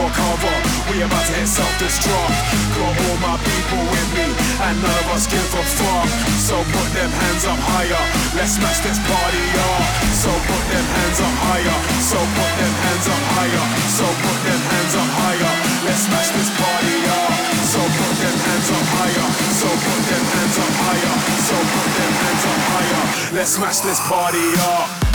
for cover. We about to hit self-destruct. Got all my people with me, and none of us give a fuck. So put them hands up higher. Let's smash this party up. So put them hands up higher. So put them hands up higher. So put them hands up higher. Let's smash this party up. So put them hands up higher. So put them hands up higher. So put them hands up higher. Let's smash this party up.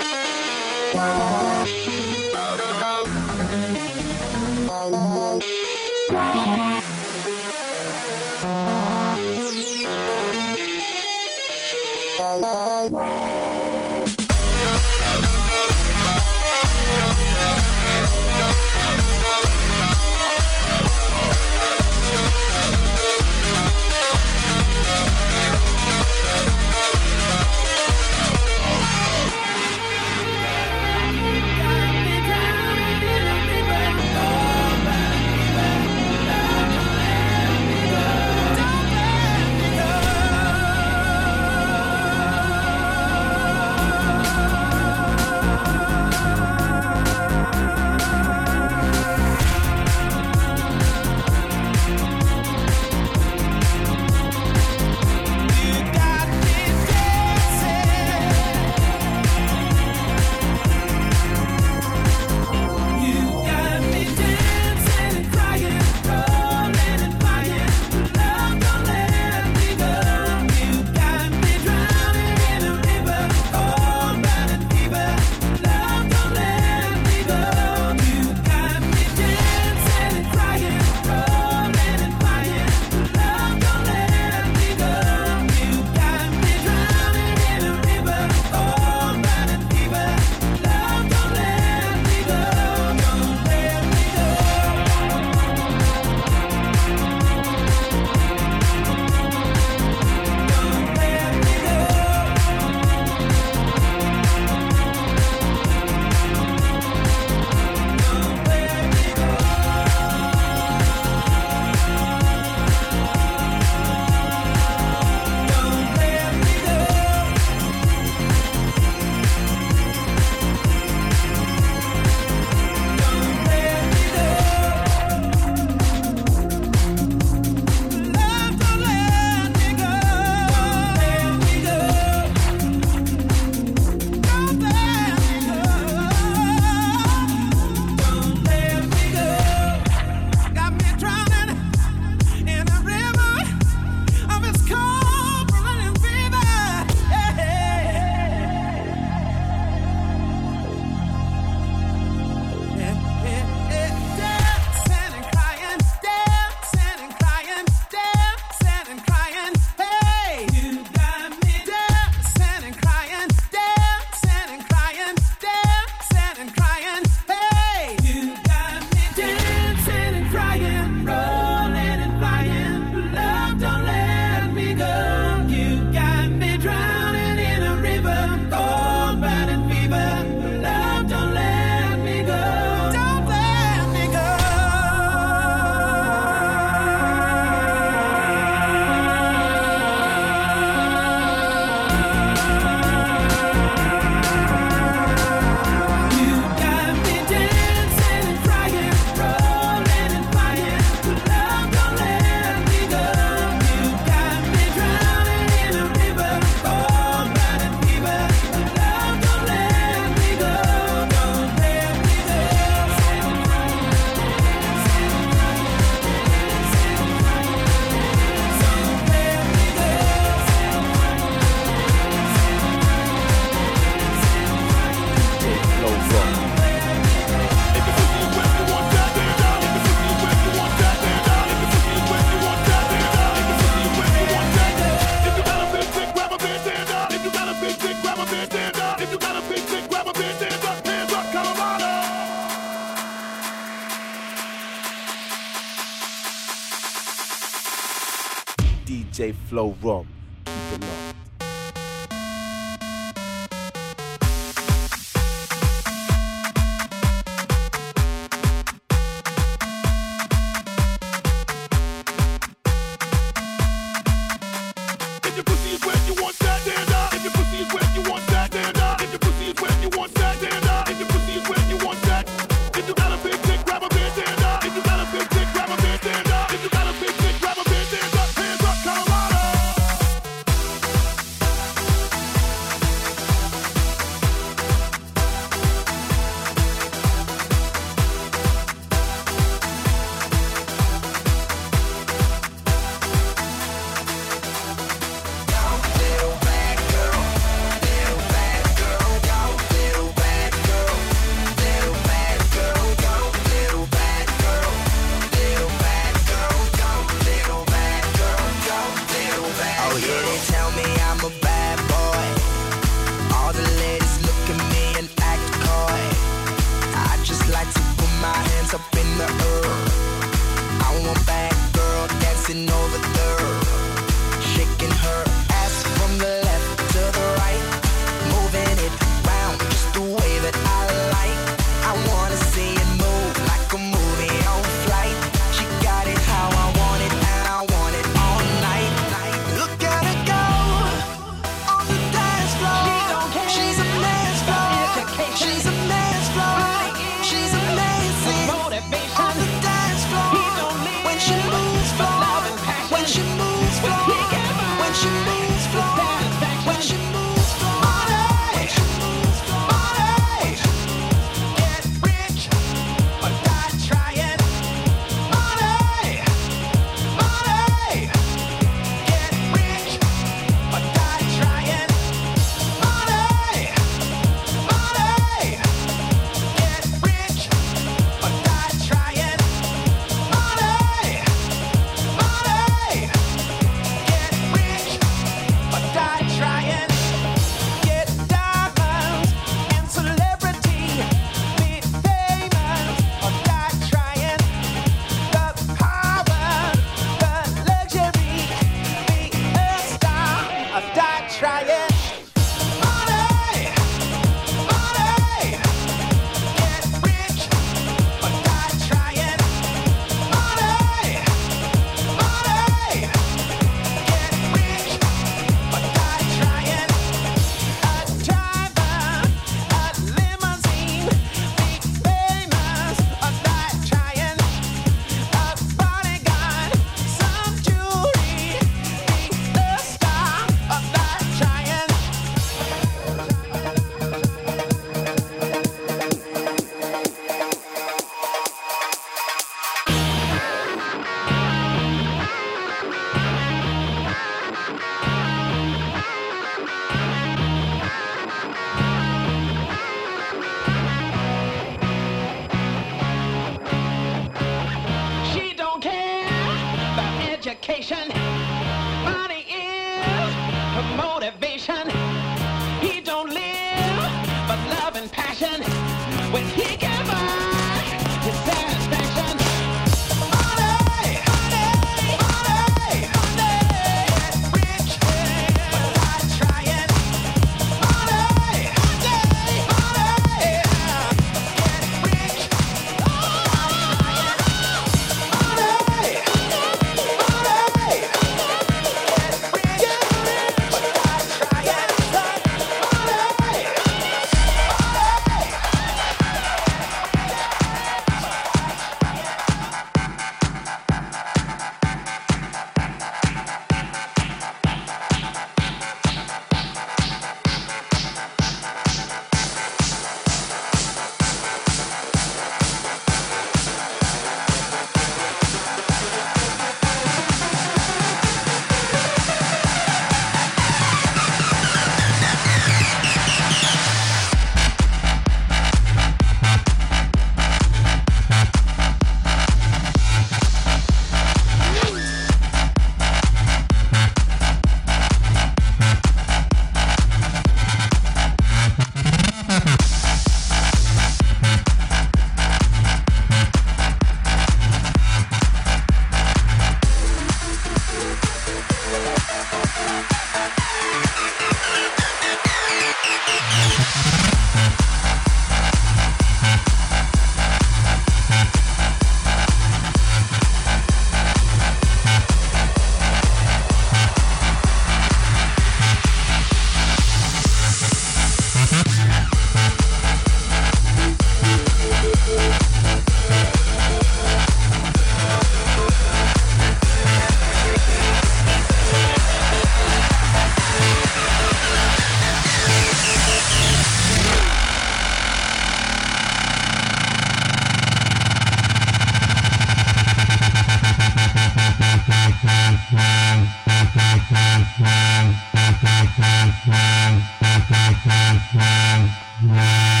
na na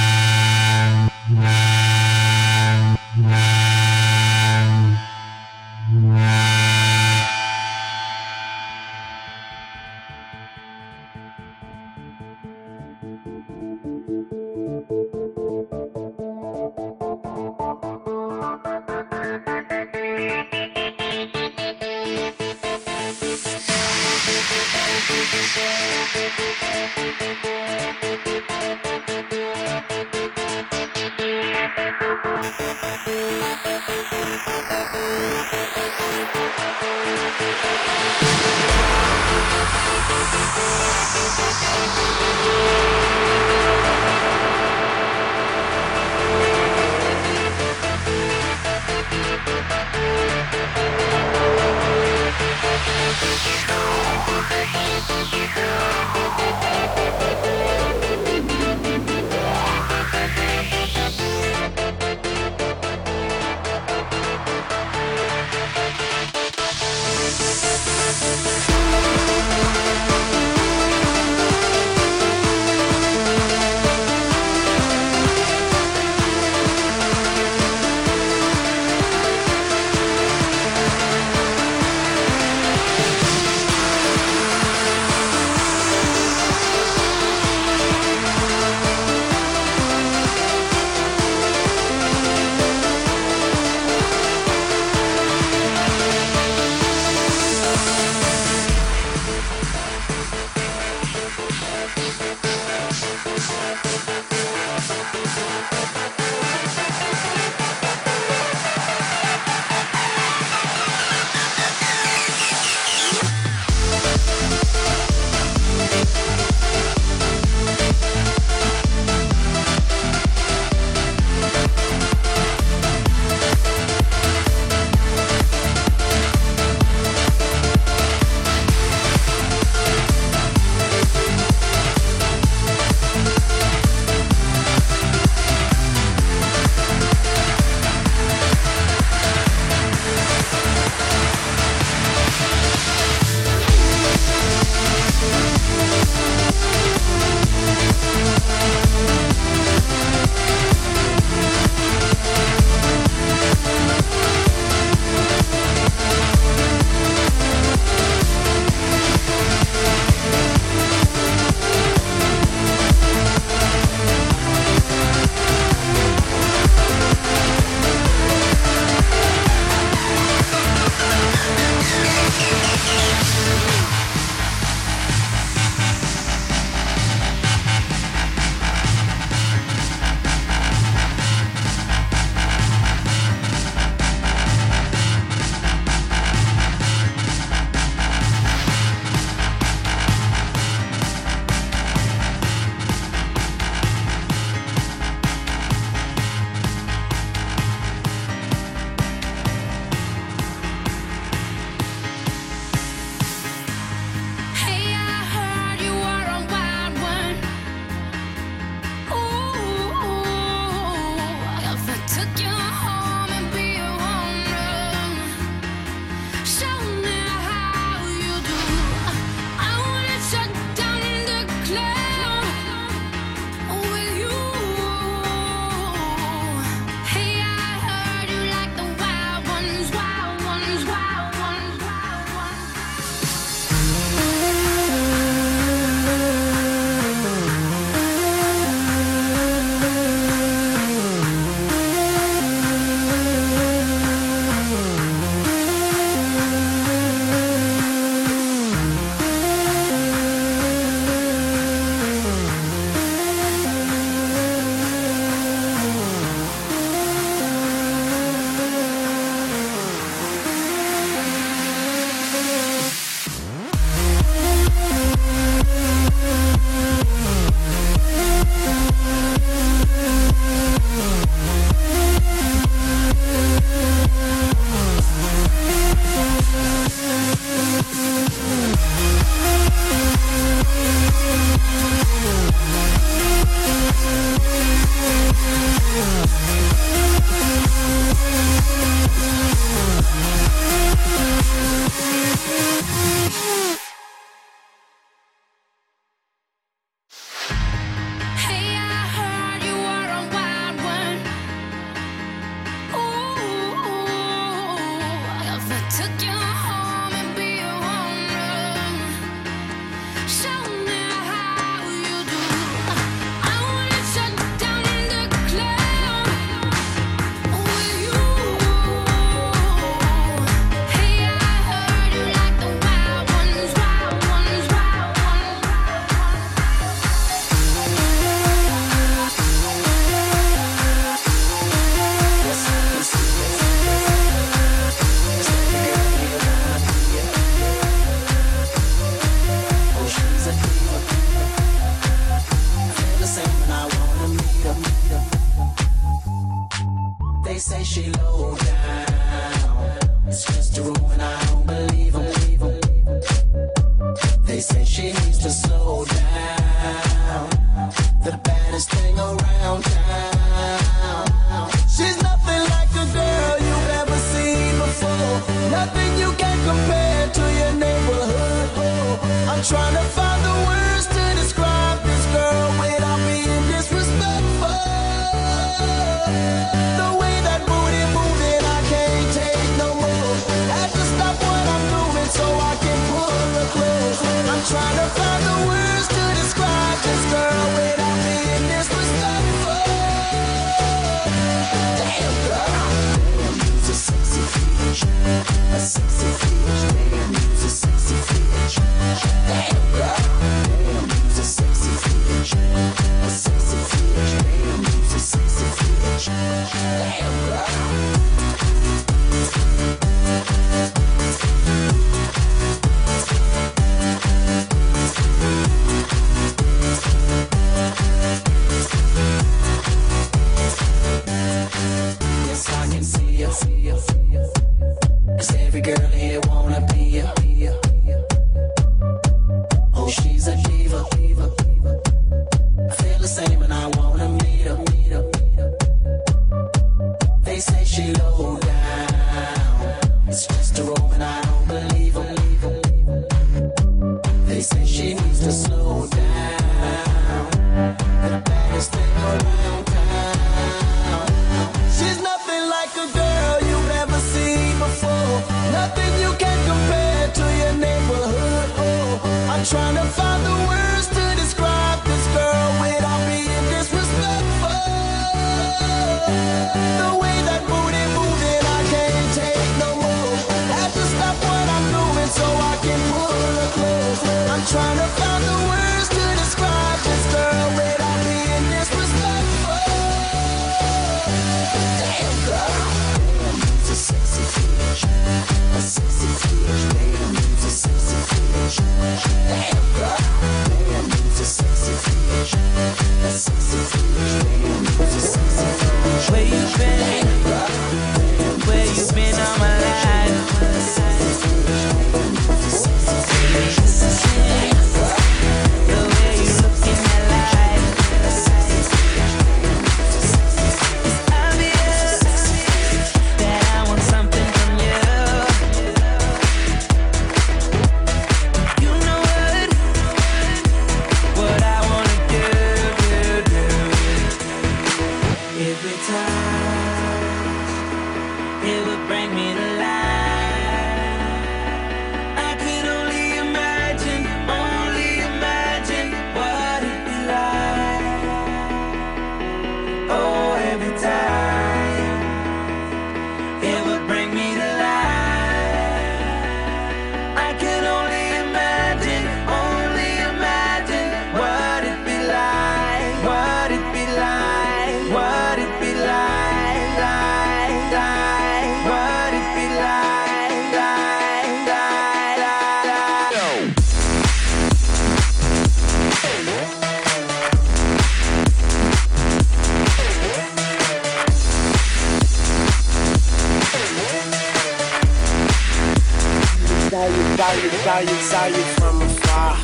Saw you, saw you, saw you from afar.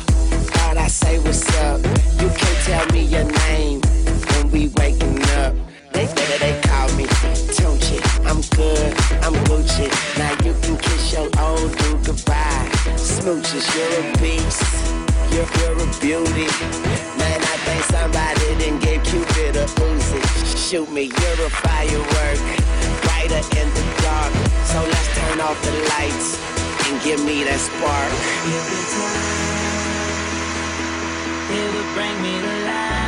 Thought I say what's up. You can't tell me your name when we waking up. They better they call me Tunchi. I'm good, I'm Gucci. Now you can kiss your old dude goodbye. Smooches, you're a beast. You're, you're a beauty. Man, I think somebody didn't give Cupid a Uzi. Shoot me, you're a firework. Brighter in the dark. So let's turn off the lights and give me that spark. It would bring me to life.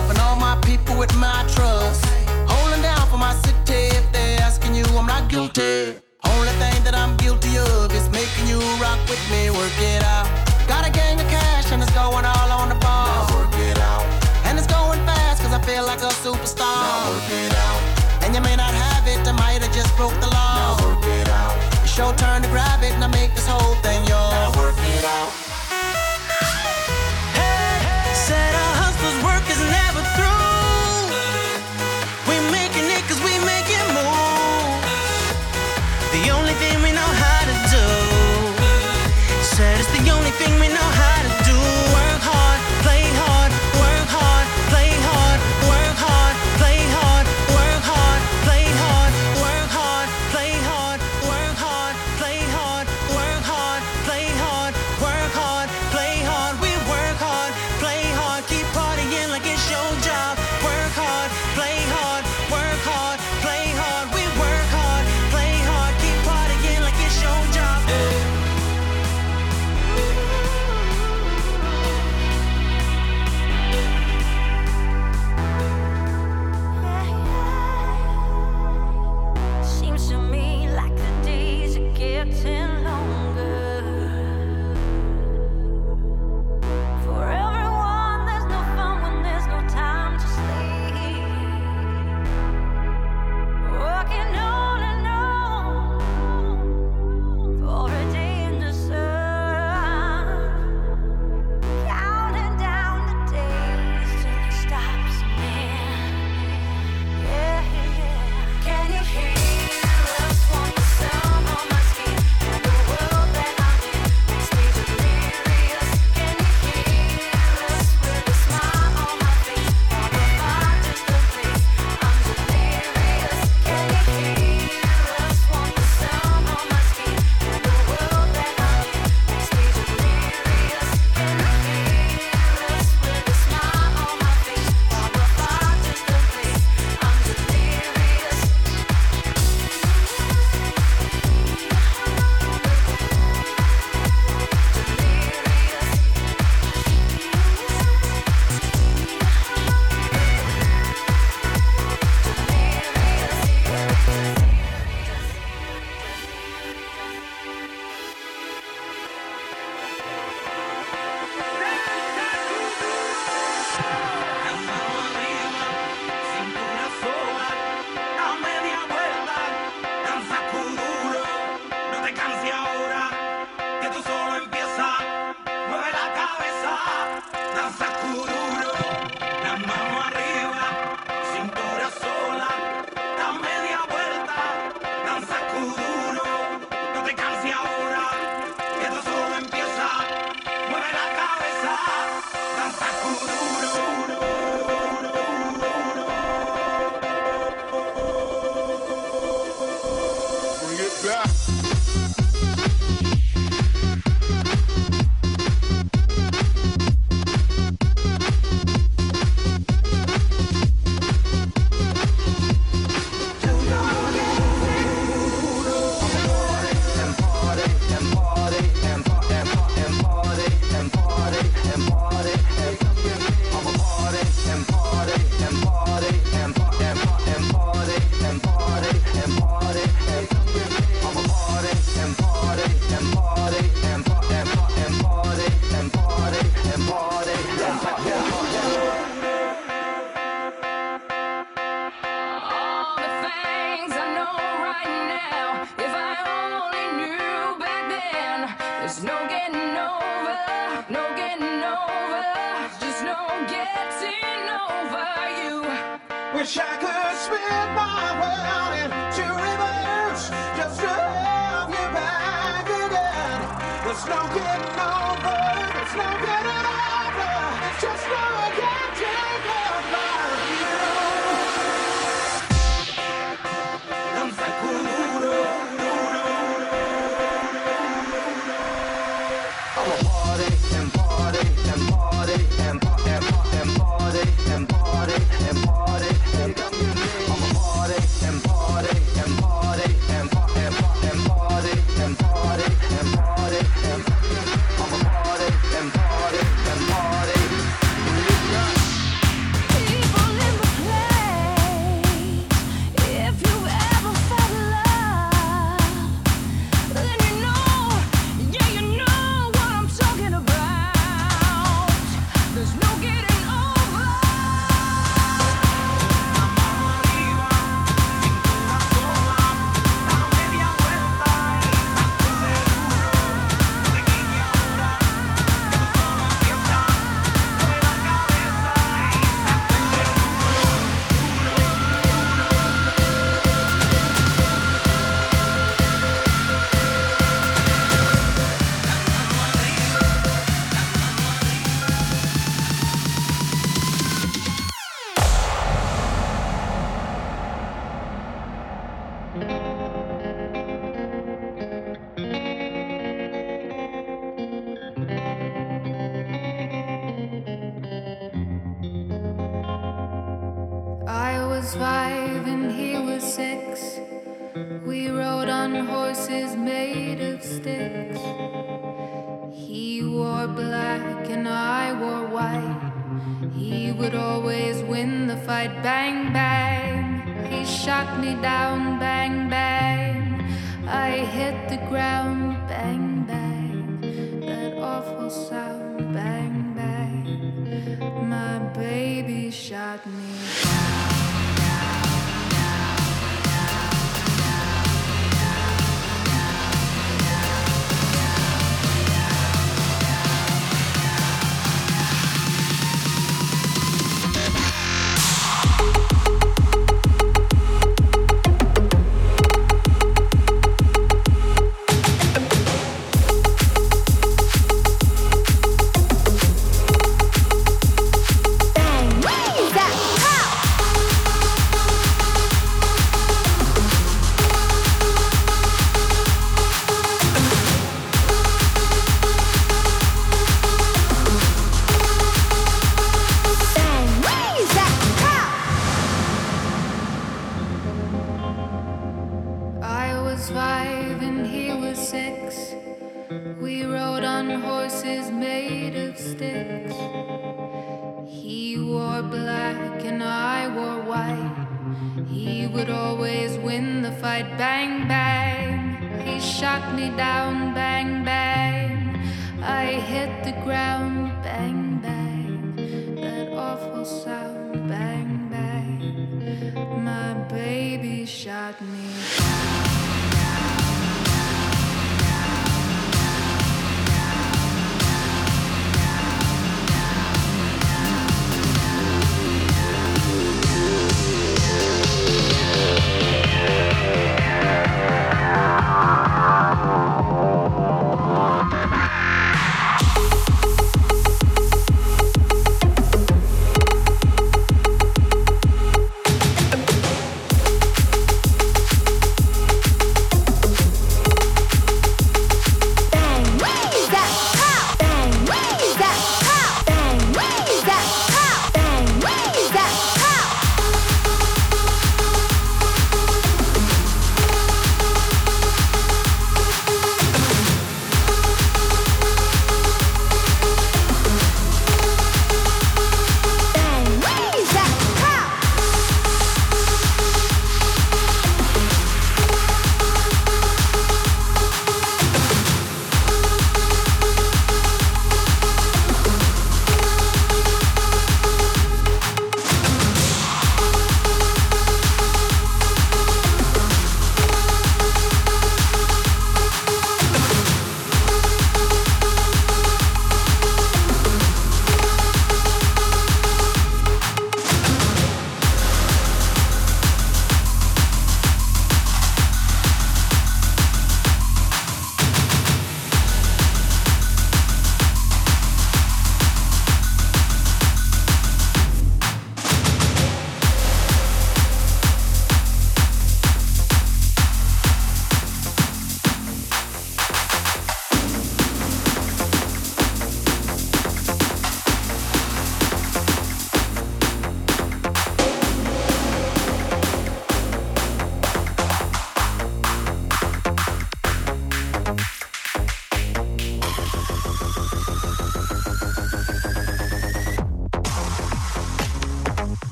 with my trust. Holding down for my city if they're asking you, I'm not guilty. Only thing that I'm guilty of is making you rock with me, work it out. Got a gang of cash and it's going all on the ball. Now work it out. And it's going fast cause I feel like a superstar. Now work it out. And you may not have it, I might have just broke the law. Now work it out. It's your turn to grab it and I make this whole thing yours. Now work it out.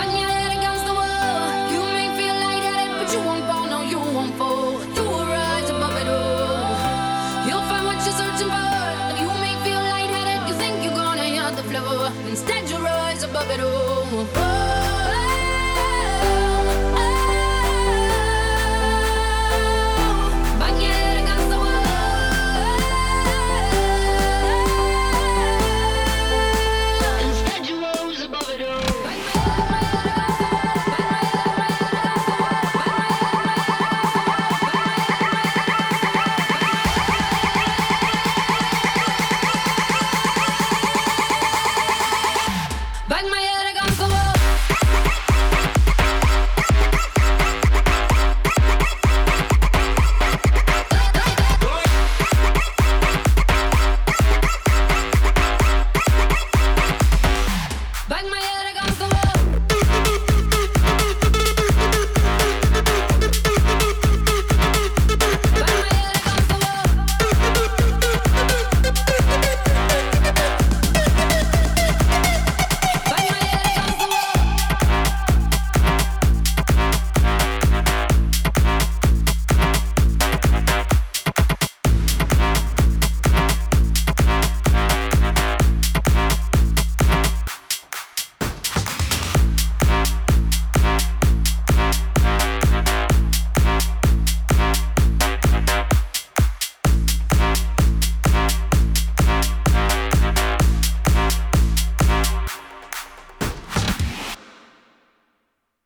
Panie